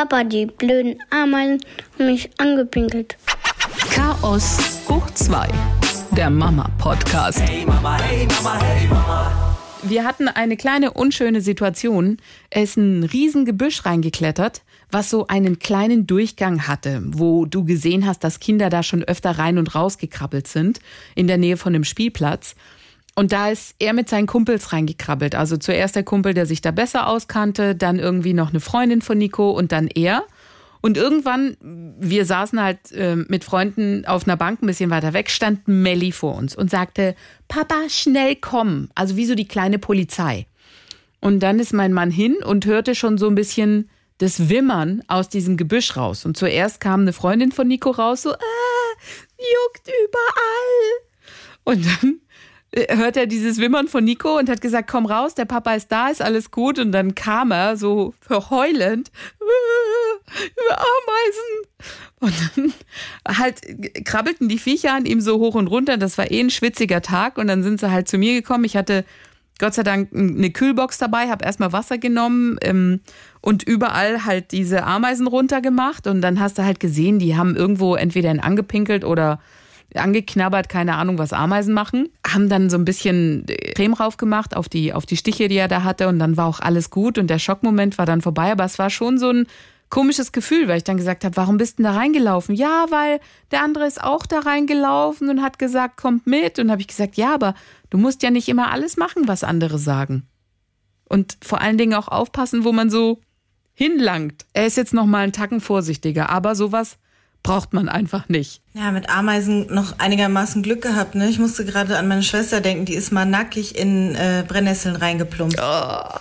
Papa die blöden Ameisen haben mich angepinkelt. Chaos hoch 2, der Mama-Podcast. Hey Mama, hey Mama, hey Mama. Wir hatten eine kleine unschöne Situation. Er ist ein riesen Gebüsch reingeklettert, was so einen kleinen Durchgang hatte, wo du gesehen hast, dass Kinder da schon öfter rein und raus gekrabbelt sind, in der Nähe von dem Spielplatz. Und da ist er mit seinen Kumpels reingekrabbelt. Also zuerst der Kumpel, der sich da besser auskannte, dann irgendwie noch eine Freundin von Nico und dann er. Und irgendwann, wir saßen halt äh, mit Freunden auf einer Bank ein bisschen weiter weg, stand Melli vor uns und sagte, Papa, schnell kommen. Also wie so die kleine Polizei. Und dann ist mein Mann hin und hörte schon so ein bisschen das Wimmern aus diesem Gebüsch raus. Und zuerst kam eine Freundin von Nico raus, so, äh, juckt überall. Und dann hört er dieses Wimmern von Nico und hat gesagt, komm raus, der Papa ist da, ist alles gut. Und dann kam er so verheulend, über Ameisen. Und dann halt krabbelten die Viecher an ihm so hoch und runter. Das war eh ein schwitziger Tag. Und dann sind sie halt zu mir gekommen. Ich hatte Gott sei Dank eine Kühlbox dabei, habe erstmal Wasser genommen ähm, und überall halt diese Ameisen runtergemacht. Und dann hast du halt gesehen, die haben irgendwo entweder ihn angepinkelt oder angeknabbert, keine Ahnung, was Ameisen machen. Haben dann so ein bisschen Creme raufgemacht auf die, auf die Stiche, die er da hatte. Und dann war auch alles gut. Und der Schockmoment war dann vorbei. Aber es war schon so ein komisches Gefühl, weil ich dann gesagt habe, warum bist du denn da reingelaufen? Ja, weil der andere ist auch da reingelaufen und hat gesagt, kommt mit. Und habe ich gesagt, ja, aber du musst ja nicht immer alles machen, was andere sagen. Und vor allen Dingen auch aufpassen, wo man so hinlangt. Er ist jetzt noch mal einen Tacken vorsichtiger, aber sowas braucht man einfach nicht. Ja, mit Ameisen noch einigermaßen Glück gehabt. Ne? Ich musste gerade an meine Schwester denken, die ist mal nackig in äh, Brennnesseln reingeplumpt. Oh.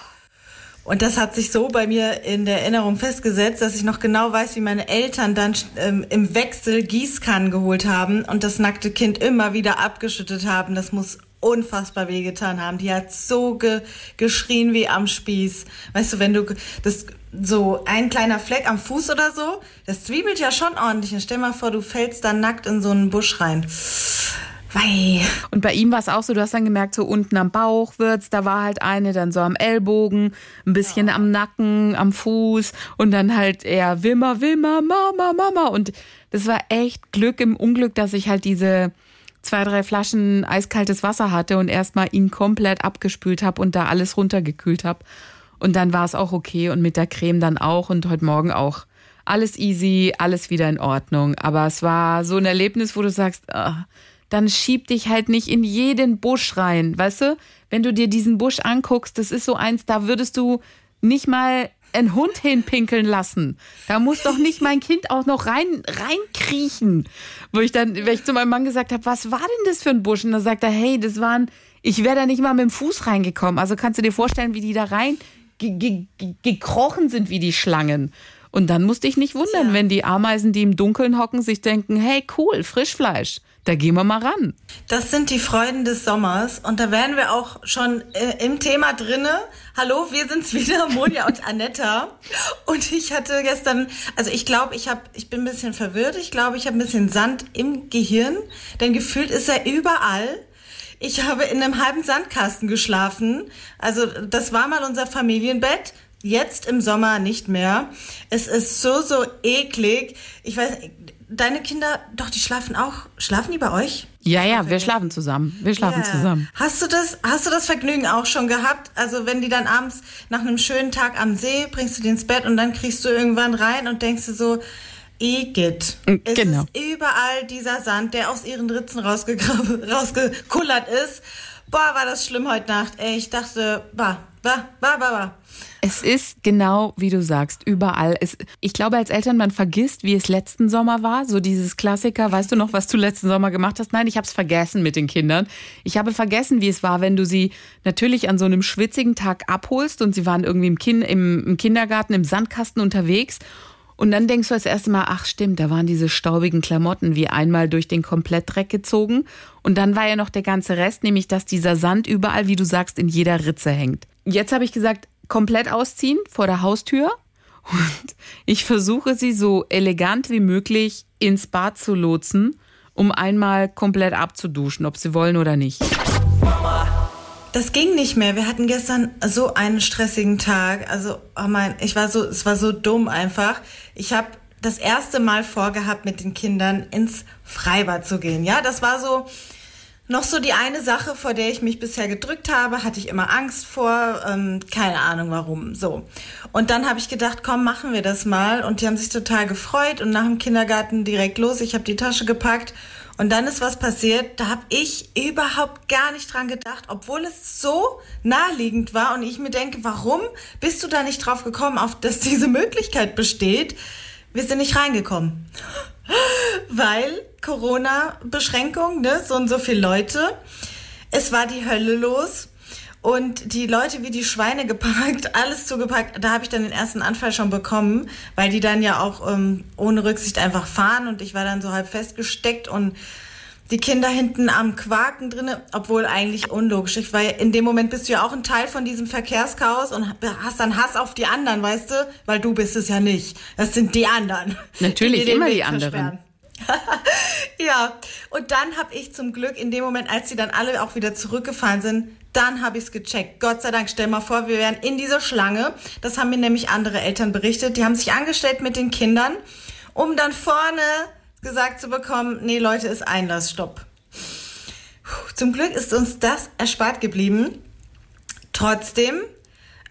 Und das hat sich so bei mir in der Erinnerung festgesetzt, dass ich noch genau weiß, wie meine Eltern dann ähm, im Wechsel Gießkannen geholt haben und das nackte Kind immer wieder abgeschüttet haben. Das muss unfassbar wehgetan haben. Die hat so ge geschrien wie am Spieß. Weißt du, wenn du das so ein kleiner Fleck am Fuß oder so, das zwiebelt ja schon ordentlich. Und stell mal vor, du fällst dann nackt in so einen Busch rein. Wei. Und bei ihm war es auch so, du hast dann gemerkt, so unten am Bauch wird's, da war halt eine, dann so am Ellbogen, ein bisschen ja. am Nacken, am Fuß und dann halt eher Wimmer, Wimmer, Mama, Mama. Und das war echt Glück im Unglück, dass ich halt diese zwei, drei Flaschen eiskaltes Wasser hatte und erstmal ihn komplett abgespült habe und da alles runtergekühlt habe. Und dann war es auch okay und mit der Creme dann auch und heute Morgen auch. Alles easy, alles wieder in Ordnung. Aber es war so ein Erlebnis, wo du sagst, ach, dann schieb dich halt nicht in jeden Busch rein. Weißt du, wenn du dir diesen Busch anguckst, das ist so eins, da würdest du nicht mal einen Hund hinpinkeln lassen. Da muss doch nicht mein Kind auch noch rein reinkriechen. Wo ich dann, wenn ich zu meinem Mann gesagt habe, was war denn das für ein Busch? Und dann sagt er, hey, das waren, ich wäre da nicht mal mit dem Fuß reingekommen. Also kannst du dir vorstellen, wie die da rein ge ge gekrochen sind wie die Schlangen. Und dann musste ich nicht wundern, ja. wenn die Ameisen, die im Dunkeln hocken, sich denken, hey cool, Frischfleisch, da gehen wir mal ran. Das sind die Freuden des Sommers und da wären wir auch schon äh, im Thema drinne. Hallo, wir sind's wieder, Monja und Anetta. Und ich hatte gestern, also ich glaube, ich habe, ich bin ein bisschen verwirrt. Ich glaube, ich habe ein bisschen Sand im Gehirn, denn gefühlt ist er überall. Ich habe in einem halben Sandkasten geschlafen. Also das war mal unser Familienbett. Jetzt im Sommer nicht mehr. Es ist so, so eklig. Ich weiß, deine Kinder, doch, die schlafen auch. Schlafen die bei euch? Ja, ja, wir schlafen zusammen. Wir schlafen yeah. zusammen. Hast du das, hast du das Vergnügen auch schon gehabt? Also, wenn die dann abends nach einem schönen Tag am See, bringst du die ins Bett und dann kriegst du irgendwann rein und denkst du so, Igitt. Mm, genau. Es ist überall dieser Sand, der aus ihren Ritzen rausgekullert ist. Boah, war das schlimm heute Nacht. Ey, ich dachte, bah, bah, bah, bah, bah. Es ist genau wie du sagst, überall. Es, ich glaube, als Eltern, man vergisst, wie es letzten Sommer war. So dieses Klassiker, weißt du noch, was du letzten Sommer gemacht hast? Nein, ich habe es vergessen mit den Kindern. Ich habe vergessen, wie es war, wenn du sie natürlich an so einem schwitzigen Tag abholst und sie waren irgendwie im, kind, im, im Kindergarten, im Sandkasten unterwegs und dann denkst du das erste Mal, ach stimmt, da waren diese staubigen Klamotten wie einmal durch den Komplettdreck gezogen. Und dann war ja noch der ganze Rest, nämlich dass dieser Sand überall, wie du sagst, in jeder Ritze hängt. Jetzt habe ich gesagt, komplett ausziehen vor der Haustür. Und ich versuche sie so elegant wie möglich ins Bad zu lotsen, um einmal komplett abzuduschen, ob sie wollen oder nicht. Das ging nicht mehr. Wir hatten gestern so einen stressigen Tag. Also, oh mein, ich war so, es war so dumm einfach. Ich habe das erste Mal vorgehabt, mit den Kindern ins Freibad zu gehen. Ja, das war so noch so die eine Sache, vor der ich mich bisher gedrückt habe, hatte ich immer Angst vor, ähm, keine Ahnung warum. So. Und dann habe ich gedacht, komm, machen wir das mal. Und die haben sich total gefreut und nach dem Kindergarten direkt los. Ich habe die Tasche gepackt und dann ist was passiert, da habe ich überhaupt gar nicht dran gedacht, obwohl es so naheliegend war und ich mir denke, warum bist du da nicht drauf gekommen, auf dass diese Möglichkeit besteht? Wir sind nicht reingekommen. Weil Corona-Beschränkung, ne, so und so viele Leute. Es war die Hölle los. Und die Leute wie die Schweine geparkt, alles zugepackt. Da habe ich dann den ersten Anfall schon bekommen, weil die dann ja auch ähm, ohne Rücksicht einfach fahren und ich war dann so halb festgesteckt und die Kinder hinten am Quaken drinne, obwohl eigentlich unlogisch. Ich war in dem Moment bist du ja auch ein Teil von diesem Verkehrschaos und hast dann Hass auf die anderen, weißt du, weil du bist es ja nicht. Das sind die anderen. Natürlich die immer die anderen. Ja, und dann habe ich zum Glück in dem Moment, als sie dann alle auch wieder zurückgefahren sind, dann habe ich es gecheckt. Gott sei Dank, stell mal vor, wir wären in dieser Schlange. Das haben mir nämlich andere Eltern berichtet. Die haben sich angestellt mit den Kindern, um dann vorne gesagt zu bekommen, nee Leute, ist Einlassstopp. Zum Glück ist uns das erspart geblieben. Trotzdem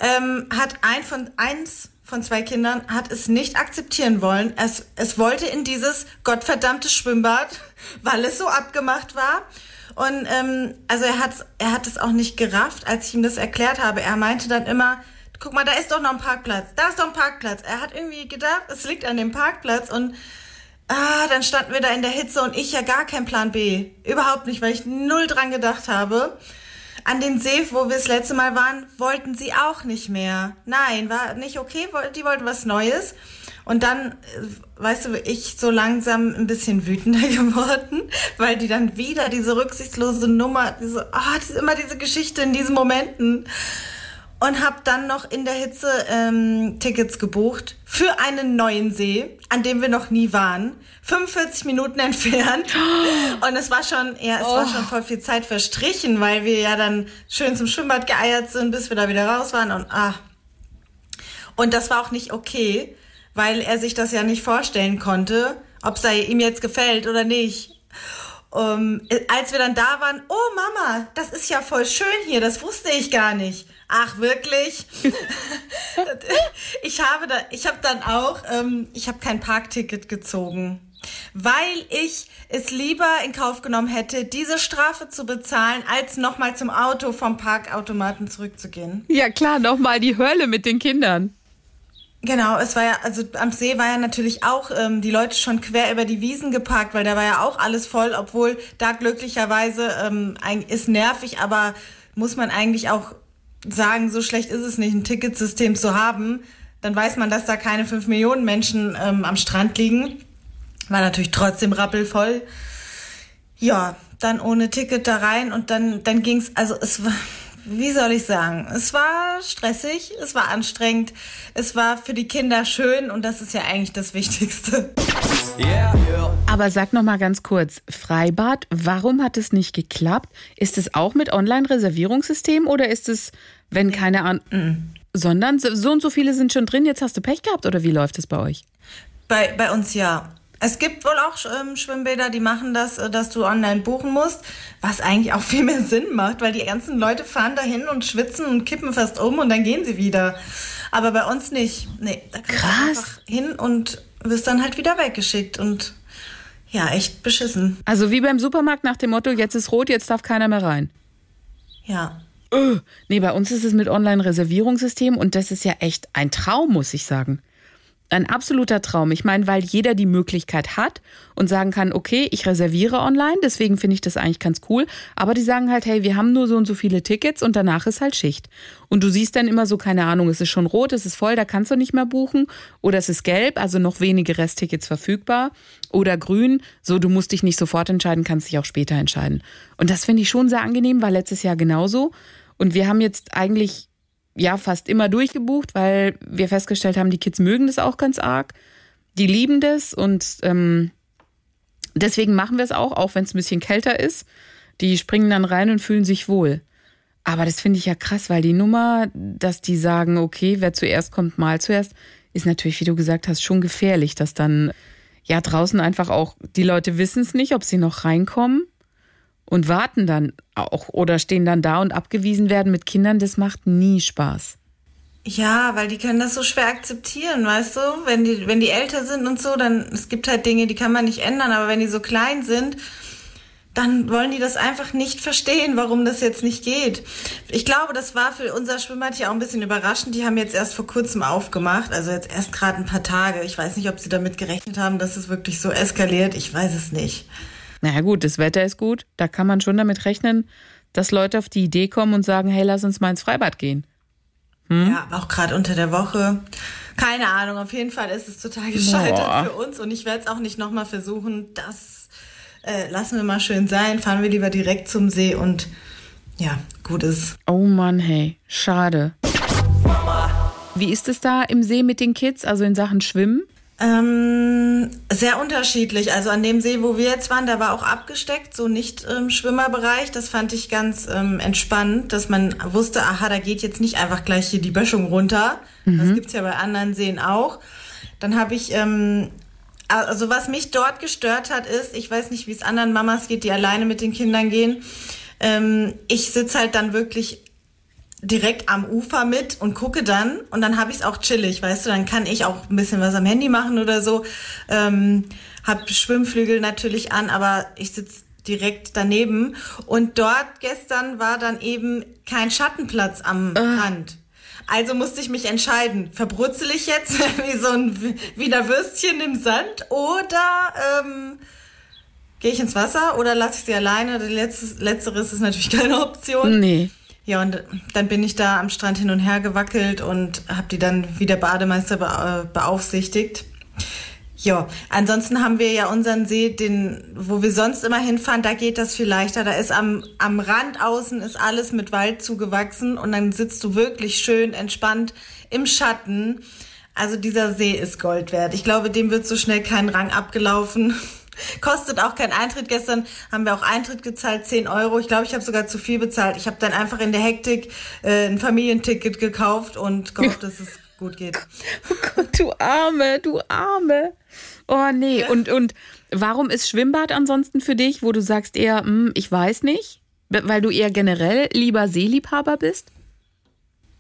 ähm, hat ein von eins von zwei Kindern hat es nicht akzeptieren wollen. Es, es wollte in dieses gottverdammte Schwimmbad, weil es so abgemacht war. Und ähm, also er hat er hat es auch nicht gerafft, als ich ihm das erklärt habe. Er meinte dann immer, guck mal, da ist doch noch ein Parkplatz. Da ist doch ein Parkplatz. Er hat irgendwie gedacht, es liegt an dem Parkplatz und ah, dann standen wir da in der Hitze und ich ja gar kein Plan B. Überhaupt nicht, weil ich null dran gedacht habe. An den See, wo wir das letzte Mal waren, wollten sie auch nicht mehr. Nein, war nicht okay, die wollten was Neues. Und dann, äh, weißt du, ich so langsam ein bisschen wütender geworden, weil die dann wieder diese rücksichtslose Nummer, diese, oh, diese, immer diese Geschichte in diesen Momenten. Und habe dann noch in der Hitze ähm, Tickets gebucht für einen neuen See, an dem wir noch nie waren. 45 Minuten entfernt. Und es war schon, ja, es oh. war schon voll viel Zeit verstrichen, weil wir ja dann schön zum Schwimmbad geeiert sind, bis wir da wieder raus waren. Und ah. Und das war auch nicht okay, weil er sich das ja nicht vorstellen konnte, ob es ihm jetzt gefällt oder nicht. Um, als wir dann da waren, oh Mama, das ist ja voll schön hier, das wusste ich gar nicht. Ach wirklich? ich habe da, ich habe dann auch, ähm, ich habe kein Parkticket gezogen, weil ich es lieber in Kauf genommen hätte, diese Strafe zu bezahlen, als nochmal zum Auto vom Parkautomaten zurückzugehen. Ja klar, nochmal die Hölle mit den Kindern. Genau, es war ja, also am See war ja natürlich auch ähm, die Leute schon quer über die Wiesen geparkt, weil da war ja auch alles voll, obwohl da glücklicherweise ähm, ist nervig, aber muss man eigentlich auch sagen, so schlecht ist es nicht, ein Ticketsystem zu haben. Dann weiß man, dass da keine fünf Millionen Menschen ähm, am Strand liegen. War natürlich trotzdem rappelvoll. Ja, dann ohne Ticket da rein und dann, dann ging's, also es war, wie soll ich sagen, es war stressig, es war anstrengend, es war für die Kinder schön und das ist ja eigentlich das Wichtigste. Yeah. Aber sag noch mal ganz kurz, Freibad, warum hat es nicht geklappt? Ist es auch mit Online-Reservierungssystem oder ist es, wenn keine Ahnung, sondern so und so viele sind schon drin, jetzt hast du Pech gehabt oder wie läuft es bei euch? Bei, bei uns ja. Es gibt wohl auch ähm, Schwimmbäder, die machen das, äh, dass du online buchen musst, was eigentlich auch viel mehr Sinn macht, weil die ganzen Leute fahren dahin und schwitzen und kippen fast um und dann gehen sie wieder. Aber bei uns nicht. Nee, da kannst Krass. du einfach hin und wirst dann halt wieder weggeschickt und ja, echt beschissen. Also wie beim Supermarkt nach dem Motto, jetzt ist rot, jetzt darf keiner mehr rein. Ja. Öh. Nee, bei uns ist es mit Online-Reservierungssystem und das ist ja echt ein Traum, muss ich sagen ein absoluter Traum. Ich meine, weil jeder die Möglichkeit hat und sagen kann, okay, ich reserviere online, deswegen finde ich das eigentlich ganz cool. Aber die sagen halt, hey, wir haben nur so und so viele Tickets und danach ist halt Schicht. Und du siehst dann immer so, keine Ahnung, es ist schon rot, es ist voll, da kannst du nicht mehr buchen. Oder es ist gelb, also noch wenige Resttickets verfügbar. Oder grün, so du musst dich nicht sofort entscheiden, kannst dich auch später entscheiden. Und das finde ich schon sehr angenehm, war letztes Jahr genauso. Und wir haben jetzt eigentlich ja fast immer durchgebucht, weil wir festgestellt haben, die Kids mögen das auch ganz arg. Die lieben das und ähm, deswegen machen wir es auch, auch wenn es ein bisschen kälter ist. Die springen dann rein und fühlen sich wohl. Aber das finde ich ja krass, weil die Nummer, dass die sagen, okay, wer zuerst kommt, mal zuerst, ist natürlich, wie du gesagt hast, schon gefährlich, dass dann ja draußen einfach auch die Leute wissen es nicht, ob sie noch reinkommen und warten dann auch oder stehen dann da und abgewiesen werden mit Kindern. Das macht nie Spaß. Ja, weil die können das so schwer akzeptieren, weißt du? Wenn die, wenn die älter sind und so, dann, es gibt halt Dinge, die kann man nicht ändern, aber wenn die so klein sind, dann wollen die das einfach nicht verstehen, warum das jetzt nicht geht. Ich glaube, das war für unser Schwimmbad hier auch ein bisschen überraschend. Die haben jetzt erst vor kurzem aufgemacht, also jetzt erst gerade ein paar Tage. Ich weiß nicht, ob sie damit gerechnet haben, dass es wirklich so eskaliert. Ich weiß es nicht. Naja gut, das Wetter ist gut. Da kann man schon damit rechnen, dass Leute auf die Idee kommen und sagen, hey, lass uns mal ins Freibad gehen. Hm? Ja, auch gerade unter der Woche. Keine Ahnung, auf jeden Fall ist es total gescheitert Boah. für uns und ich werde es auch nicht nochmal versuchen. Das äh, lassen wir mal schön sein, fahren wir lieber direkt zum See und ja, gut ist. Oh Mann, hey, schade. Wie ist es da im See mit den Kids, also in Sachen Schwimmen? Ähm, sehr unterschiedlich. Also an dem See, wo wir jetzt waren, da war auch abgesteckt, so nicht im ähm, Schwimmerbereich. Das fand ich ganz ähm, entspannend, dass man wusste, aha, da geht jetzt nicht einfach gleich hier die Böschung runter. Mhm. Das gibt's ja bei anderen Seen auch. Dann habe ich ähm, also was mich dort gestört hat, ist, ich weiß nicht, wie es anderen Mamas geht, die alleine mit den Kindern gehen. Ähm, ich sitze halt dann wirklich direkt am Ufer mit und gucke dann und dann habe ich es auch chillig, weißt du, dann kann ich auch ein bisschen was am Handy machen oder so. Ähm, hab Schwimmflügel natürlich an, aber ich sitze direkt daneben und dort gestern war dann eben kein Schattenplatz am. Rand. Also musste ich mich entscheiden, verbrutzel ich jetzt wie so ein Wiener Würstchen im Sand oder ähm, gehe ich ins Wasser oder lasse ich sie alleine? Letztes, letzteres ist natürlich keine Option. Nee. Ja, und dann bin ich da am Strand hin und her gewackelt und habe die dann wie der Bademeister äh, beaufsichtigt. Ja, ansonsten haben wir ja unseren See, den, wo wir sonst immer hinfahren, da geht das viel leichter. Da ist am, am Rand außen ist alles mit Wald zugewachsen und dann sitzt du wirklich schön entspannt im Schatten. Also dieser See ist Gold wert. Ich glaube, dem wird so schnell kein Rang abgelaufen. Kostet auch kein Eintritt. Gestern haben wir auch Eintritt gezahlt, 10 Euro. Ich glaube, ich habe sogar zu viel bezahlt. Ich habe dann einfach in der Hektik äh, ein Familienticket gekauft und gehofft, dass es gut geht. Oh Gott, du Arme, du Arme. Oh nee, und, und warum ist Schwimmbad ansonsten für dich, wo du sagst eher, hm, ich weiß nicht, weil du eher generell lieber Seeliebhaber bist?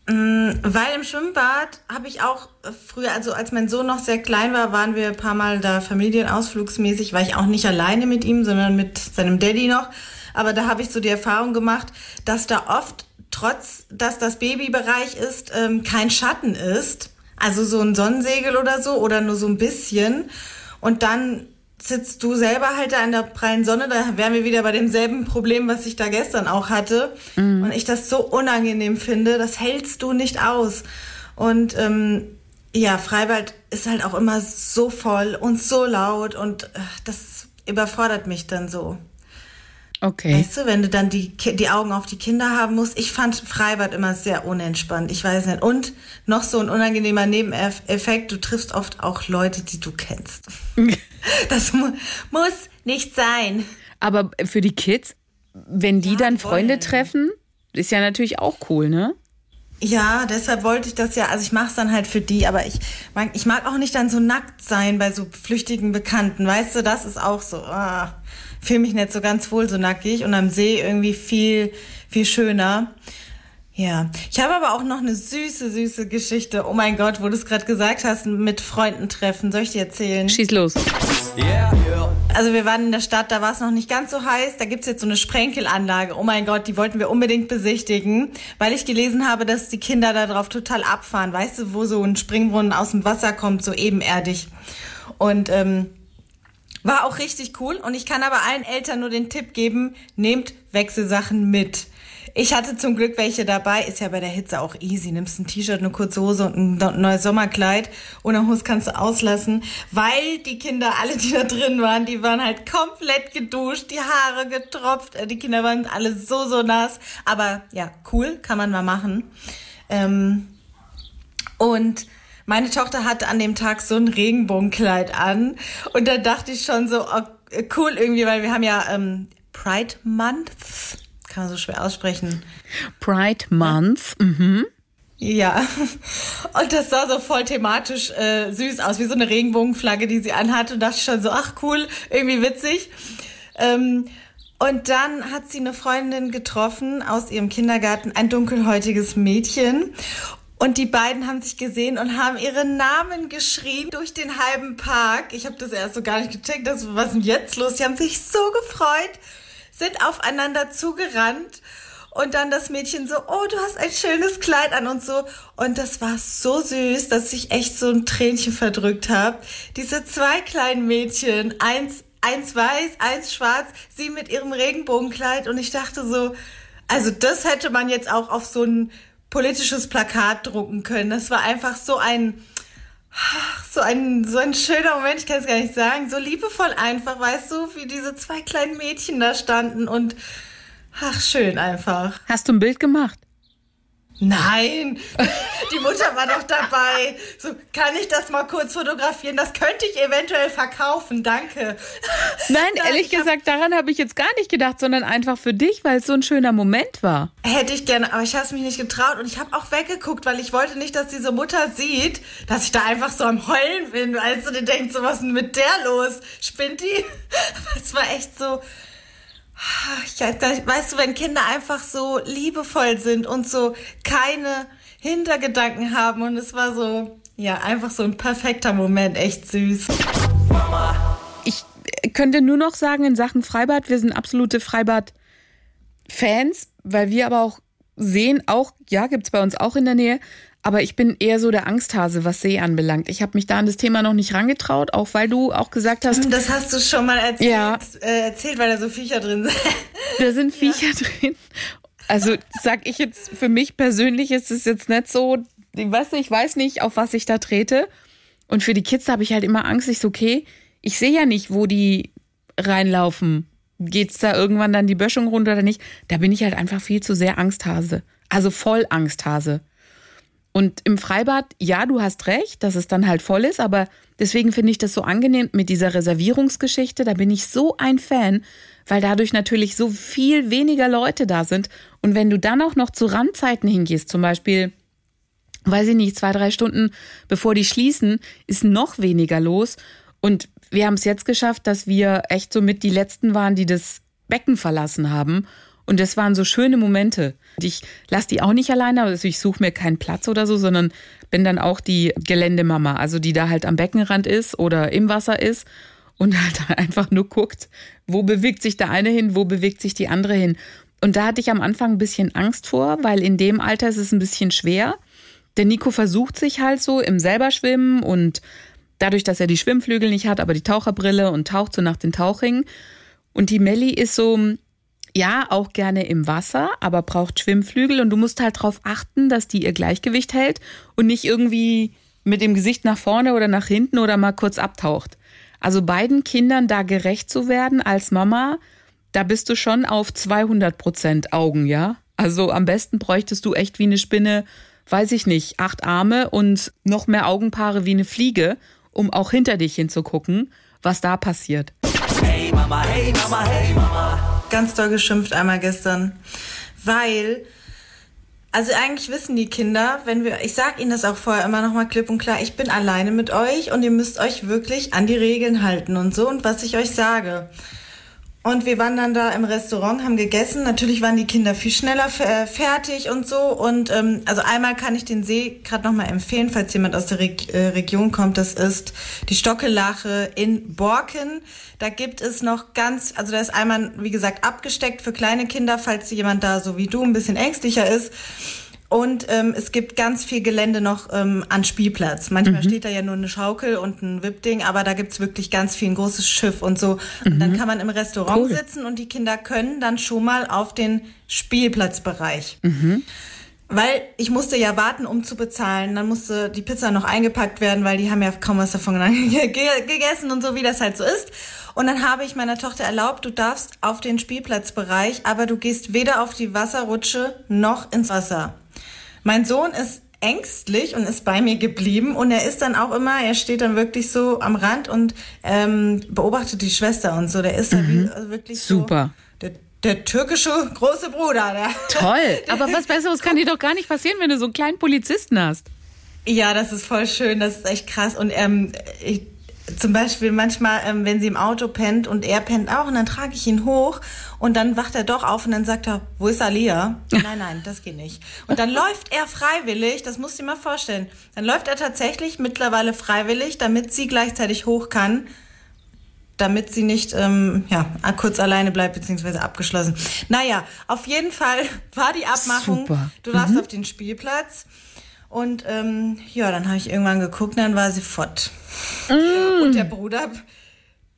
Mm, weil im Schwimmbad habe ich auch früher, also als mein Sohn noch sehr klein war, waren wir ein paar Mal da familienausflugsmäßig, war ich auch nicht alleine mit ihm, sondern mit seinem Daddy noch. Aber da habe ich so die Erfahrung gemacht, dass da oft, trotz dass das Babybereich ist, ähm, kein Schatten ist. Also so ein Sonnensegel oder so oder nur so ein bisschen. Und dann sitzt du selber halt da in der prallen Sonne, da wären wir wieder bei demselben Problem, was ich da gestern auch hatte. Mhm. Und ich das so unangenehm finde, das hältst du nicht aus. Und ähm, ja, Freibad ist halt auch immer so voll und so laut und äh, das überfordert mich dann so. Okay. Weißt du, wenn du dann die, die Augen auf die Kinder haben musst. Ich fand Freibad immer sehr unentspannt. Ich weiß nicht. Und noch so ein unangenehmer Nebeneffekt. Du triffst oft auch Leute, die du kennst. das mu muss nicht sein. Aber für die Kids, wenn die ja, dann Freunde wollen. treffen, ist ja natürlich auch cool, ne? Ja, deshalb wollte ich das ja, also ich mache es dann halt für die, aber ich mag, ich mag auch nicht dann so nackt sein bei so flüchtigen Bekannten, weißt du, das ist auch so. Ah fühle mich nicht so ganz wohl so nackig und am See irgendwie viel, viel schöner. Ja, ich habe aber auch noch eine süße, süße Geschichte. Oh mein Gott, wo du es gerade gesagt hast, mit Freunden treffen. Soll ich dir erzählen? Schieß los. Yeah. Also wir waren in der Stadt, da war es noch nicht ganz so heiß. Da gibt's jetzt so eine Sprenkelanlage. Oh mein Gott, die wollten wir unbedingt besichtigen, weil ich gelesen habe, dass die Kinder da drauf total abfahren. Weißt du, wo so ein Springbrunnen aus dem Wasser kommt, so ebenerdig. Und ähm, war auch richtig cool und ich kann aber allen Eltern nur den Tipp geben, nehmt Wechselsachen mit. Ich hatte zum Glück welche dabei, ist ja bei der Hitze auch easy. Nimmst ein T-Shirt, eine kurze Hose und ein neues Sommerkleid eine Hose kannst du auslassen, weil die Kinder, alle die da drin waren, die waren halt komplett geduscht, die Haare getropft, äh, die Kinder waren alle so, so nass. Aber ja, cool, kann man mal machen. Ähm, und meine Tochter hatte an dem Tag so ein Regenbogenkleid an und da dachte ich schon so, oh, cool irgendwie, weil wir haben ja ähm, Pride Month kann man so schwer aussprechen. Pride Month. Mhm. Ja, und das sah so voll thematisch äh, süß aus, wie so eine Regenbogenflagge, die sie anhatte. Und dachte ich schon so, ach cool, irgendwie witzig. Ähm, und dann hat sie eine Freundin getroffen aus ihrem Kindergarten, ein dunkelhäutiges Mädchen. Und die beiden haben sich gesehen und haben ihre Namen geschrien durch den halben Park. Ich habe das erst so gar nicht gecheckt. Das, was ist denn jetzt los? Die haben sich so gefreut, sind aufeinander zugerannt und dann das Mädchen so, oh, du hast ein schönes Kleid an und so. Und das war so süß, dass ich echt so ein Tränchen verdrückt habe. Diese zwei kleinen Mädchen, eins, eins weiß, eins schwarz, sie mit ihrem Regenbogenkleid. Und ich dachte so, also das hätte man jetzt auch auf so ein politisches Plakat drucken können. Das war einfach so ein, so ein, so ein schöner Moment, ich kann es gar nicht sagen, so liebevoll einfach, weißt du, wie diese zwei kleinen Mädchen da standen und Ach, schön einfach. Hast du ein Bild gemacht? Nein, die Mutter war doch dabei. So, kann ich das mal kurz fotografieren? Das könnte ich eventuell verkaufen, danke. Nein, ehrlich gesagt, daran habe ich jetzt gar nicht gedacht, sondern einfach für dich, weil es so ein schöner Moment war. Hätte ich gerne, aber ich habe es mich nicht getraut und ich habe auch weggeguckt, weil ich wollte nicht, dass diese Mutter sieht, dass ich da einfach so am Heulen bin, als du dir denkst, so was ist denn mit der los? Spinnt die? Es war echt so, ich weißt du, wenn Kinder einfach so liebevoll sind und so keine Hintergedanken haben und es war so, ja, einfach so ein perfekter Moment, echt süß. Ich könnte nur noch sagen in Sachen Freibad, wir sind absolute Freibad-Fans, weil wir aber auch sehen, auch, ja, gibt es bei uns auch in der Nähe, aber ich bin eher so der Angsthase, was See anbelangt. Ich habe mich da an das Thema noch nicht rangetraut, auch weil du auch gesagt hast. Das hast du schon mal erzählt, ja. äh, erzählt weil da so Viecher drin sind. Da sind Viecher ja. drin. Also sag ich jetzt, für mich persönlich ist es jetzt nicht so, ich weiß, nicht, ich weiß nicht, auf was ich da trete. Und für die Kids habe ich halt immer Angst. Ich so, okay, ich sehe ja nicht, wo die reinlaufen. Geht's da irgendwann dann die Böschung runter oder nicht? Da bin ich halt einfach viel zu sehr Angsthase. Also voll Angsthase. Und im Freibad, ja, du hast recht, dass es dann halt voll ist, aber deswegen finde ich das so angenehm mit dieser Reservierungsgeschichte. Da bin ich so ein Fan, weil dadurch natürlich so viel weniger Leute da sind. Und wenn du dann auch noch zu Randzeiten hingehst, zum Beispiel, weiß ich nicht, zwei, drei Stunden bevor die schließen, ist noch weniger los. Und wir haben es jetzt geschafft, dass wir echt so mit die Letzten waren, die das Becken verlassen haben. Und das waren so schöne Momente. Ich lasse die auch nicht alleine, also ich suche mir keinen Platz oder so, sondern bin dann auch die Geländemama, also die da halt am Beckenrand ist oder im Wasser ist und halt einfach nur guckt, wo bewegt sich der eine hin, wo bewegt sich die andere hin. Und da hatte ich am Anfang ein bisschen Angst vor, weil in dem Alter ist es ein bisschen schwer. Der Nico versucht sich halt so im selber Schwimmen und dadurch, dass er die Schwimmflügel nicht hat, aber die Taucherbrille und taucht so nach den Tauchringen. Und die Melli ist so, ja, auch gerne im Wasser, aber braucht Schwimmflügel und du musst halt darauf achten, dass die ihr Gleichgewicht hält und nicht irgendwie mit dem Gesicht nach vorne oder nach hinten oder mal kurz abtaucht. Also beiden Kindern da gerecht zu werden als Mama, da bist du schon auf 200 Prozent Augen, ja? Also am besten bräuchtest du echt wie eine Spinne, weiß ich nicht, acht Arme und noch mehr Augenpaare wie eine Fliege, um auch hinter dich hinzugucken, was da passiert. Hey Mama, hey Mama, hey Mama ganz doll geschimpft einmal gestern, weil also eigentlich wissen die Kinder, wenn wir, ich sag ihnen das auch vorher immer noch mal klipp und klar, ich bin alleine mit euch und ihr müsst euch wirklich an die Regeln halten und so und was ich euch sage. Und wir waren dann da im Restaurant, haben gegessen. Natürlich waren die Kinder viel schneller äh, fertig und so. Und ähm, also einmal kann ich den See gerade noch mal empfehlen, falls jemand aus der Re äh, Region kommt. Das ist die Stockelache in Borken. Da gibt es noch ganz, also da ist einmal, wie gesagt, abgesteckt für kleine Kinder, falls jemand da so wie du ein bisschen ängstlicher ist. Und ähm, es gibt ganz viel Gelände noch ähm, an Spielplatz. Manchmal mhm. steht da ja nur eine Schaukel und ein Wippding, aber da gibt's wirklich ganz viel, ein großes Schiff und so. Mhm. Und dann mhm. kann man im Restaurant cool. sitzen und die Kinder können dann schon mal auf den Spielplatzbereich. Mhm. Weil ich musste ja warten, um zu bezahlen. Dann musste die Pizza noch eingepackt werden, weil die haben ja kaum was davon gegessen und so, wie das halt so ist. Und dann habe ich meiner Tochter erlaubt, du darfst auf den Spielplatzbereich, aber du gehst weder auf die Wasserrutsche noch ins Wasser. Mein Sohn ist ängstlich und ist bei mir geblieben und er ist dann auch immer, er steht dann wirklich so am Rand und ähm, beobachtet die Schwester und so. Der ist mhm. da also wirklich Super. So, der der türkische große Bruder. Der Toll. Aber was Besseres kann dir doch gar nicht passieren, wenn du so einen kleinen Polizisten hast. Ja, das ist voll schön, das ist echt krass. Und ähm, ich, zum Beispiel manchmal, ähm, wenn sie im Auto pennt und er pennt auch, und dann trage ich ihn hoch und dann wacht er doch auf und dann sagt er, wo ist Alia? nein, nein, das geht nicht. Und dann läuft er freiwillig, das musst du dir mal vorstellen, dann läuft er tatsächlich mittlerweile freiwillig, damit sie gleichzeitig hoch kann, damit sie nicht ähm, ja, kurz alleine bleibt, beziehungsweise abgeschlossen. Naja, auf jeden Fall war die Abmachung, Super. du darfst auf den Spielplatz. Und ähm, ja, dann habe ich irgendwann geguckt, dann war sie fort. Und der Bruder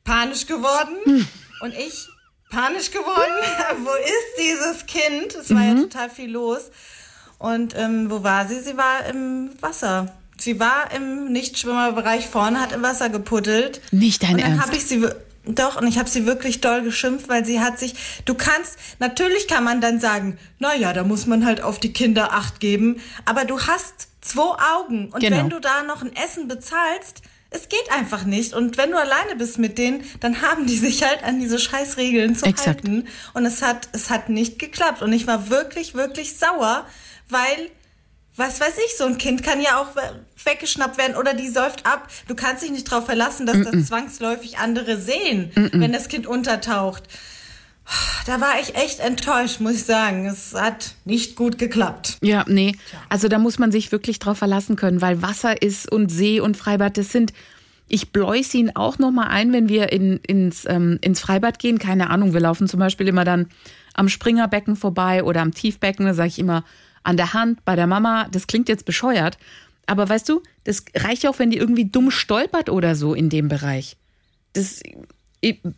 panisch geworden und ich panisch geworden. wo ist dieses Kind? Es war ja total viel los. Und ähm, wo war sie? Sie war im Wasser. Sie war im Nichtschwimmerbereich vorne, hat im Wasser gepuddelt. Nicht dein und dann Ernst? habe ich sie doch und ich habe sie wirklich doll geschimpft, weil sie hat sich. Du kannst natürlich kann man dann sagen, na ja, da muss man halt auf die Kinder Acht geben, aber du hast zwei Augen und Genau. wenn du da noch ein Essen bezahlst, es geht einfach nicht. Und wenn du alleine bist mit denen, dann haben die sich halt an diese Scheißregeln zu Exakt. halten. Und es hat, es hat nicht geklappt. Und ich war wirklich, wirklich sauer, weil, was weiß ich, so ein Kind kann ja auch we- weggeschnappt werden oder die säuft ab. Du kannst dich nicht darauf verlassen, dass das zwangsläufig andere sehen, wenn das Kind untertaucht. Da war ich echt enttäuscht, muss ich sagen. Es hat nicht gut geklappt. Ja, nee. Also da muss man sich wirklich drauf verlassen können, weil Wasser ist und See und Freibad, das sind. Ich bläuse ihn auch nochmal ein, wenn wir in, ins, ähm, ins Freibad gehen. Keine Ahnung, wir laufen zum Beispiel immer dann am Springerbecken vorbei oder am Tiefbecken. Da sage ich immer an der Hand bei der Mama. Das klingt jetzt bescheuert. Aber weißt du, das reicht auch, wenn die irgendwie dumm stolpert oder so in dem Bereich. Das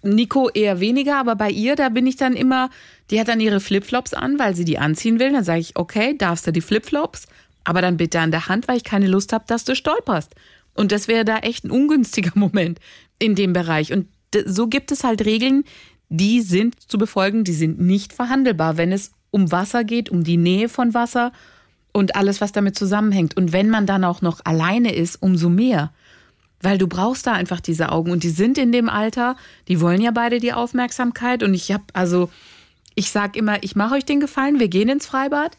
Nico eher weniger, aber bei ihr, da bin ich dann immer, die hat dann ihre Flipflops an, weil sie die anziehen will. Dann sage ich, okay, darfst du die Flipflops, aber dann bitte an der Hand, weil ich keine Lust habe, dass du stolperst. Und das wäre da echt ein ungünstiger Moment in dem Bereich. Und so gibt es halt Regeln, die sind zu befolgen, die sind nicht verhandelbar, wenn es um Wasser geht, um die Nähe von Wasser und alles, was damit zusammenhängt. Und wenn man dann auch noch alleine ist, umso mehr. Weil du brauchst da einfach diese Augen und die sind in dem Alter, die wollen ja beide die Aufmerksamkeit und ich habe also ich sag immer, ich mache euch den Gefallen, wir gehen ins Freibad,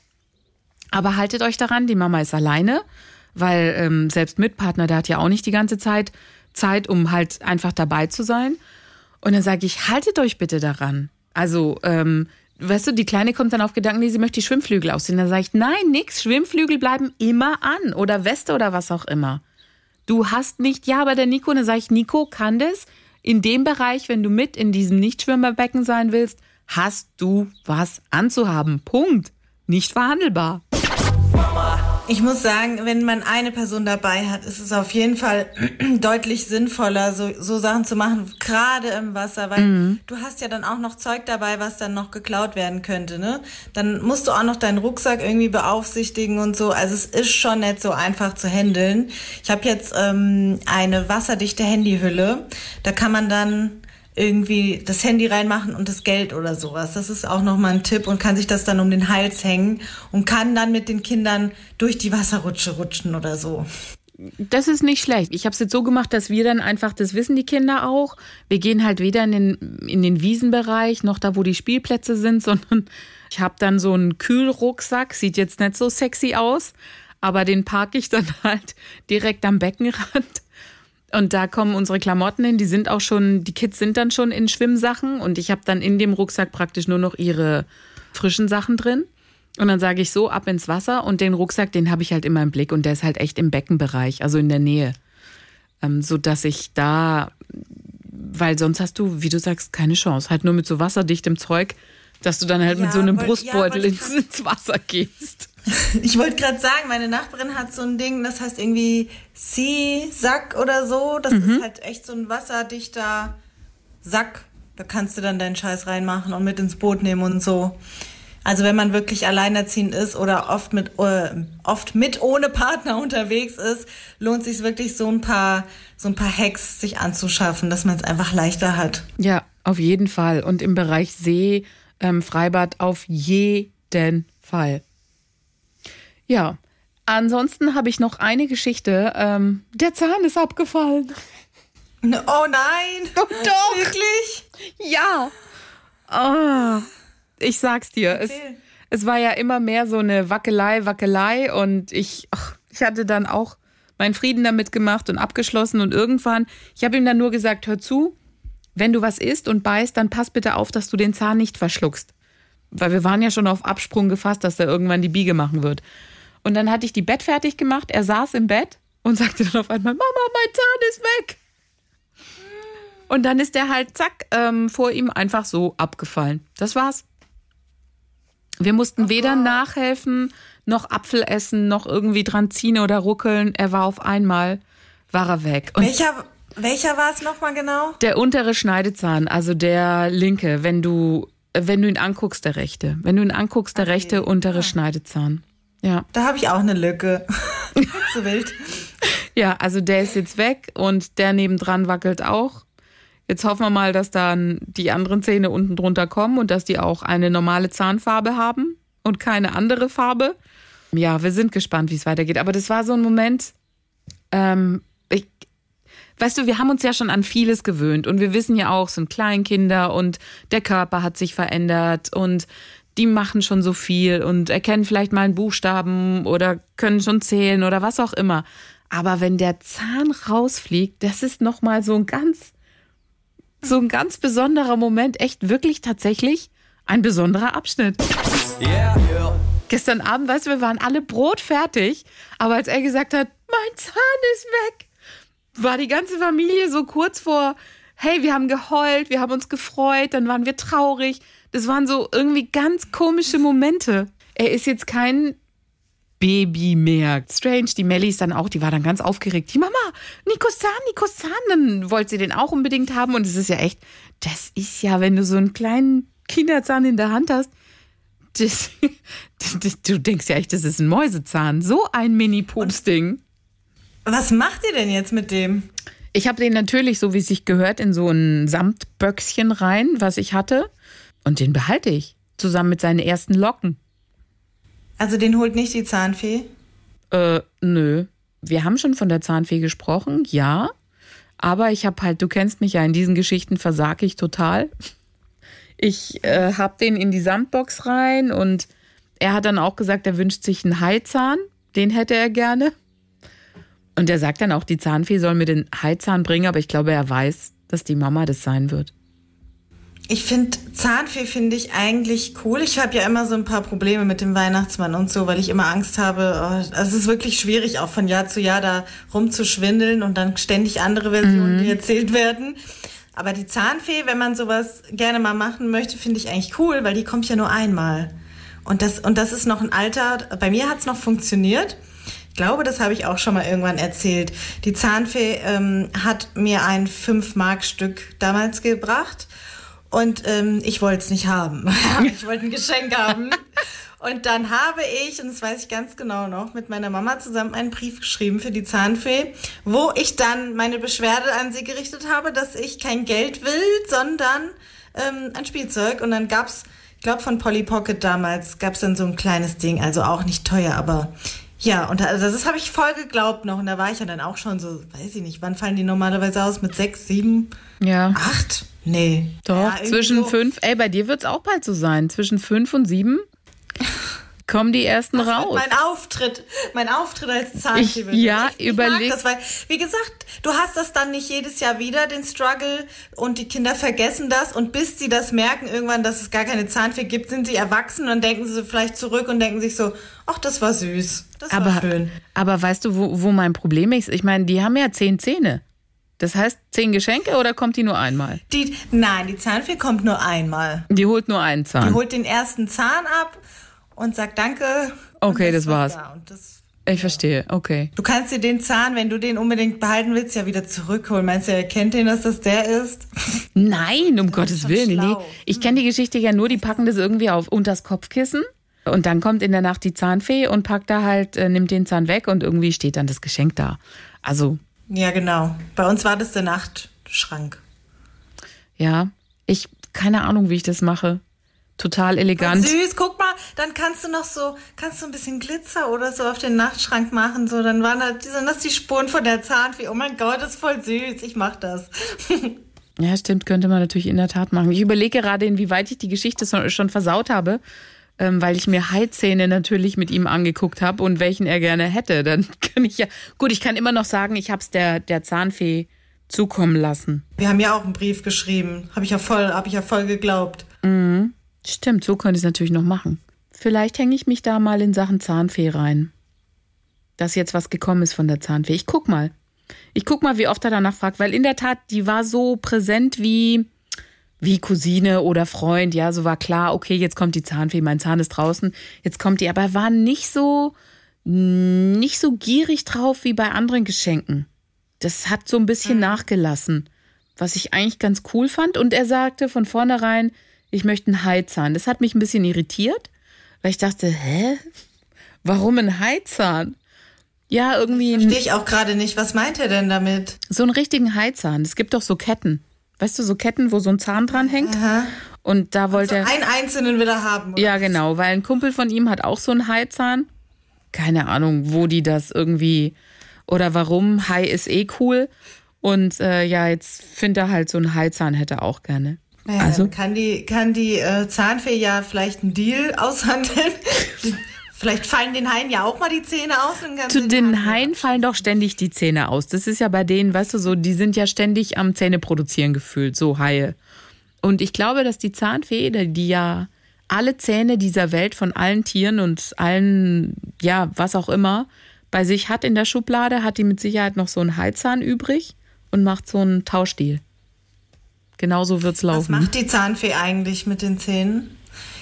aber haltet euch daran, die Mama ist alleine, weil ähm, selbst mit Partner, der hat ja auch nicht die ganze Zeit Zeit, um halt einfach dabei zu sein. Und dann sage ich, haltet euch bitte daran. Also, ähm, weißt du, die Kleine kommt dann auf Gedanken, nee, sie möchte die Schwimmflügel ausziehen. Dann sage ich, nein, nix, Schwimmflügel bleiben immer an oder Weste oder was auch immer. Du hast nicht, ja, aber der Nico, dann sage ich, Nico kann das. In dem Bereich, wenn du mit in diesem Nichtschwimmerbecken sein willst, hast du was anzuhaben. Punkt. Nicht verhandelbar. Ich muss sagen, wenn man eine Person dabei hat, ist es auf jeden Fall deutlich sinnvoller, so, so Sachen zu machen, gerade im Wasser, weil du hast ja dann auch noch Zeug dabei, was dann noch geklaut werden könnte, ne? Dann musst du auch noch deinen Rucksack irgendwie beaufsichtigen und so. Also es ist schon nicht so einfach zu handeln. Ich habe jetzt ähm, eine wasserdichte Handyhülle. Da kann man dann irgendwie das Handy reinmachen und das Geld oder sowas. Das ist auch nochmal ein Tipp und kann sich das dann um den Hals hängen und kann dann mit den Kindern durch die Wasserrutsche rutschen oder so. Das ist nicht schlecht. Ich habe es jetzt so gemacht, dass wir dann einfach, das wissen die Kinder auch, wir gehen halt weder in den, in den Wiesenbereich noch da, wo die Spielplätze sind, sondern ich habe dann so einen Kühlrucksack, sieht jetzt nicht so sexy aus, aber den parke ich dann halt direkt am Beckenrand. Und da kommen unsere Klamotten hin, die sind auch schon, die Kids sind dann schon in Schwimmsachen und ich habe dann in dem Rucksack praktisch nur noch ihre frischen Sachen drin. Und dann sage ich so, ab ins Wasser und den Rucksack, den habe ich halt immer im Blick und der ist halt echt im Beckenbereich, also in der Nähe. Ähm, so dass ich da, weil sonst hast du, wie du sagst, keine Chance. Halt nur mit so wasserdichtem Zeug, dass du dann halt Ja, mit so einem wollt- Brustbeutel ja, ins, ins Wasser gehst. Ich wollte gerade sagen, meine Nachbarin hat so ein Ding, das heißt irgendwie Sea-Sack oder so. Das ist halt echt so ein wasserdichter Sack. Da kannst du dann deinen Scheiß reinmachen und mit ins Boot nehmen und so. Also wenn man wirklich alleinerziehend ist oder oft mit äh, oft mit ohne Partner unterwegs ist, lohnt sich wirklich so ein paar so ein paar Hacks sich anzuschaffen, dass man es einfach leichter hat. Ja, auf jeden Fall. Und im Bereich See, ähm, Freibad auf jeden Fall. Ja, ansonsten habe ich noch eine Geschichte. Ähm, der Zahn ist abgefallen. Oh nein! Doch, doch. Wirklich? Ja. Oh. ich sag's dir. Es, es war ja immer mehr so eine Wackelei, Wackelei und ich, ach, ich hatte dann auch meinen Frieden damit gemacht und abgeschlossen und irgendwann, ich habe ihm dann nur gesagt, hör zu, wenn du was isst und beißt, dann pass bitte auf, dass du den Zahn nicht verschluckst. Weil wir waren ja schon auf Absprung gefasst, dass er irgendwann die Biege machen wird. Und dann hatte ich die Bett fertig gemacht, er saß im Bett und sagte dann auf einmal, Mama, mein Zahn ist weg. Und dann ist der halt, zack, ähm, vor ihm einfach so abgefallen. Das war's. Wir mussten weder nachhelfen, noch Apfel essen, noch irgendwie dran ziehen oder ruckeln. Er war auf einmal, war er weg. Und Welcher, welcher war es nochmal genau? der untere Schneidezahn, also der linke, wenn du, wenn du ihn anguckst, der rechte. Wenn du ihn anguckst, der rechte untere Schneidezahn. Ja. Da habe ich auch eine Lücke. so wild. Ja, also der ist jetzt weg und der nebendran wackelt auch. Jetzt hoffen wir mal, dass dann die anderen Zähne unten drunter kommen und dass die auch eine normale Zahnfarbe haben und keine andere Farbe. Ja, wir sind gespannt, wie es weitergeht. Aber das war so ein Moment, ähm, ich, weißt du, wir haben uns ja schon an vieles gewöhnt und wir wissen ja auch, es sind Kleinkinder und der Körper hat sich verändert und die machen schon so viel und erkennen vielleicht mal einen Buchstaben oder können schon zählen oder was auch immer. Aber wenn der Zahn rausfliegt, das ist noch mal so ein ganz so ein ganz besonderer Moment, echt wirklich tatsächlich ein besonderer Abschnitt. Yeah, yeah. Gestern Abend, weißt du, wir waren alle brotfertig, aber als er gesagt hat, mein Zahn ist weg, war die ganze Familie so kurz vor, hey, wir haben geheult, wir haben uns gefreut, dann waren wir traurig. Das waren so irgendwie ganz komische Momente. Er ist jetzt kein Baby mehr. Strange, die Melly ist dann auch, die war dann ganz aufgeregt. Die Mama, Nikos Zahn, Nikos Zahn, dann wollte sie den auch unbedingt haben. Und es ist ja echt, das ist ja, wenn du so einen kleinen Kinderzahn in der Hand hast, das, das, du denkst ja echt, das ist ein Mäusezahn. So ein Mini-Pups-Ding. Was macht ihr denn jetzt mit dem? Ich habe den natürlich, so wie es sich gehört, in so ein Samtböckschen rein, was ich hatte. Und den behalte ich. Zusammen mit seinen ersten Locken. Also den holt nicht die Zahnfee? Äh, nö. Wir haben schon von der Zahnfee gesprochen, ja. Aber ich habe halt, du kennst mich ja, in diesen Geschichten versage ich total. Ich äh, habe den in die Sandbox rein und er hat dann auch gesagt, er wünscht sich einen Haizahn. Den hätte er gerne. Und er sagt dann auch, die Zahnfee soll mir den Haizahn bringen, aber ich glaube, er weiß, dass die Mama das sein wird. Ich finde, Zahnfee finde ich eigentlich cool. Ich habe ja immer so ein paar Probleme mit dem Weihnachtsmann und so, weil ich immer Angst habe. Oh, es ist wirklich schwierig, auch von Jahr zu Jahr da rumzuschwindeln und dann ständig andere Versionen, die erzählt werden. Aber die Zahnfee, wenn man sowas gerne mal machen möchte, finde ich eigentlich cool, weil die kommt ja nur einmal. Und das, und das ist noch ein Alter, bei mir hat es noch funktioniert. Ich glaube, das habe ich auch schon mal irgendwann erzählt. Die Zahnfee ähm, hat mir ein 5-Mark-Stück damals gebracht und ähm, ich wollte es nicht haben. ich wollte ein Geschenk haben. Und dann habe ich, und das weiß ich ganz genau noch, mit meiner Mama zusammen einen Brief geschrieben für die Zahnfee, wo ich dann meine Beschwerde an sie gerichtet habe, dass ich kein Geld will, sondern ähm, ein Spielzeug. Und dann gab's, ich glaube von Polly Pocket damals, gab's dann so ein kleines Ding, also auch nicht teuer, aber ja, und also das habe ich voll geglaubt noch. Und da war ich ja dann auch schon so, weiß ich nicht, wann fallen die normalerweise aus? Mit sechs, sieben, Ja. acht? Nee. Doch, Ja, zwischen fünf, ey, bei dir wird es auch bald so sein. Zwischen fünf und sieben kommen die ersten wird raus. Mein Auftritt, mein Auftritt als. Ich- ja, ich, ich überleg- das, weil, wie gesagt, du hast das dann nicht jedes Jahr wieder, den Struggle, und die Kinder vergessen das, und bis sie das merken irgendwann, dass es gar keine Zahnfee gibt, sind sie erwachsen, und denken sie vielleicht zurück und denken sich so, ach, das war süß, das war aber, schön. aber weißt du, wo, wo mein Problem ist? Ich meine, die haben ja zehn Zähne. Das heißt, zehn Geschenke oder kommt die nur einmal? Die, nein, die Zahnfee kommt nur einmal. Die holt nur einen Die Zahn. holt den ersten Zahn ab und sagt Danke. Okay, das war's. da. Das Ich verstehe, okay. Du kannst dir den Zahn, wenn du den unbedingt behalten willst, ja wieder zurückholen. Meinst du, er kennt den, dass das der ist? Nein, um Gottes schon Willen. Nee. Ich kenne die Geschichte ja nur, die packen das irgendwie auf unters Kopfkissen. Und dann kommt in der Nacht die Zahnfee und packt da halt, äh, nimmt den Zahn weg und irgendwie steht dann das Geschenk da. Also, Ja, genau. Bei uns war das der Nachtschrank. ja, ich, keine Ahnung, wie ich das mache. Total elegant. Süß, guck mal, dann kannst du noch so, kannst du ein bisschen Glitzer oder so auf den Nachtschrank machen, so, dann waren da, sind das die Spuren von der Zahnfee. Oh mein Gott, das ist voll süß, ich mach das. Ja, stimmt, könnte man natürlich in der Tat machen. Ich überlege gerade, inwieweit ich die Geschichte schon versaut habe, ähm, weil ich mir Haizähne natürlich mit ihm angeguckt habe und welchen er gerne hätte. Dann kann ich ja. Gut, ich kann immer noch sagen, ich habe es der, der Zahnfee zukommen lassen. Wir haben ja auch einen Brief geschrieben. Habe ich ja voll, habe ich ja voll geglaubt. Stimmt, so könnte ich es natürlich noch machen. Vielleicht hänge ich mich da mal in Sachen Zahnfee rein. Dass jetzt was gekommen ist von der Zahnfee. Ich guck mal. Ich guck mal, wie oft er danach fragt, weil in der Tat, die war so präsent wie, wie Cousine oder Freund. Ja, so war klar, okay, jetzt kommt die Zahnfee, mein Zahn ist draußen, jetzt kommt die. Aber er war nicht so, nicht so gierig drauf wie bei anderen Geschenken. Das hat so ein bisschen nachgelassen, was ich eigentlich ganz cool fand. Und er sagte von vornherein, ich möchte einen Haizahn. Das hat mich ein bisschen irritiert, weil ich dachte, hä? Warum ein Haizahn? Ja, irgendwie Verstehe ich auch gerade nicht. Was meint er denn damit? so einen richtigen Haizahn. Es gibt doch so Ketten. Weißt du, so Ketten, wo so ein Zahn dran hängt. Und da wollte er. Einen einzelnen will er haben. Oder? Ja, genau, weil ein Kumpel von ihm hat auch so einen Haizahn. Keine Ahnung, wo die das irgendwie oder warum. Hai ist eh cool. Und äh, ja, jetzt findet er halt so einen Haizahn, hätte er auch gerne. Naja, also, kann die, kann die äh, Zahnfee ja vielleicht einen Deal aushandeln. Vielleicht fallen den Haien ja auch mal die Zähne aus. zu den Haie- Haien fallen doch ständig die Zähne aus. Das ist ja bei denen, weißt du, so, die sind ja ständig am Zähne produzieren gefühlt, so Haie. Und ich glaube, dass die Zahnfee, die ja alle Zähne dieser Welt von allen Tieren und allen, ja, was auch immer, bei sich hat in der Schublade, hat die mit Sicherheit noch so einen Haizahn übrig und macht so einen Tauschdeal. Genauso wird's Was laufen. macht die Zahnfee eigentlich mit den Zähnen?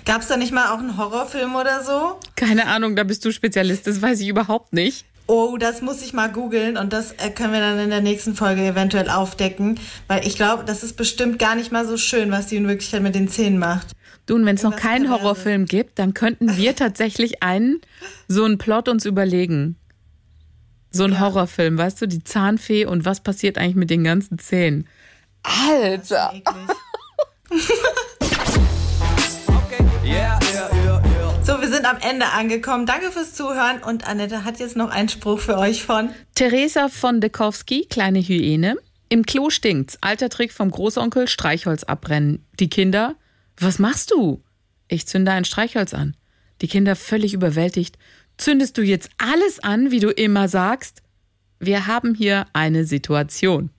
Gab es da nicht mal auch einen Horrorfilm oder so? Keine Ahnung, da bist du Spezialist, das weiß ich überhaupt nicht. Oh, das muss ich mal googeln und das äh, können wir dann in der nächsten Folge eventuell aufdecken, weil ich glaube, das ist bestimmt gar nicht mal so schön, was die in Wirklichkeit mit den Zähnen macht. Du, und wenn es noch keinen. Horrorfilm gibt, dann könnten wir tatsächlich einen, so einen Plot uns überlegen. So ein Horrorfilm, weißt du, die Zahnfee und was passiert eigentlich mit den ganzen Zähnen. Alter! sind am Ende angekommen. Danke fürs Zuhören und Annette hat jetzt noch einen Spruch für euch von Theresa von Dekowski, kleine Hyäne. Im Klo stinkt's. Alter Trick vom Großonkel, Streichholz abbrennen. Die Kinder, was machst du? Ich zünde ein Streichholz an. Die Kinder völlig überwältigt. Zündest du jetzt alles an, wie du immer sagst? Wir haben hier eine Situation.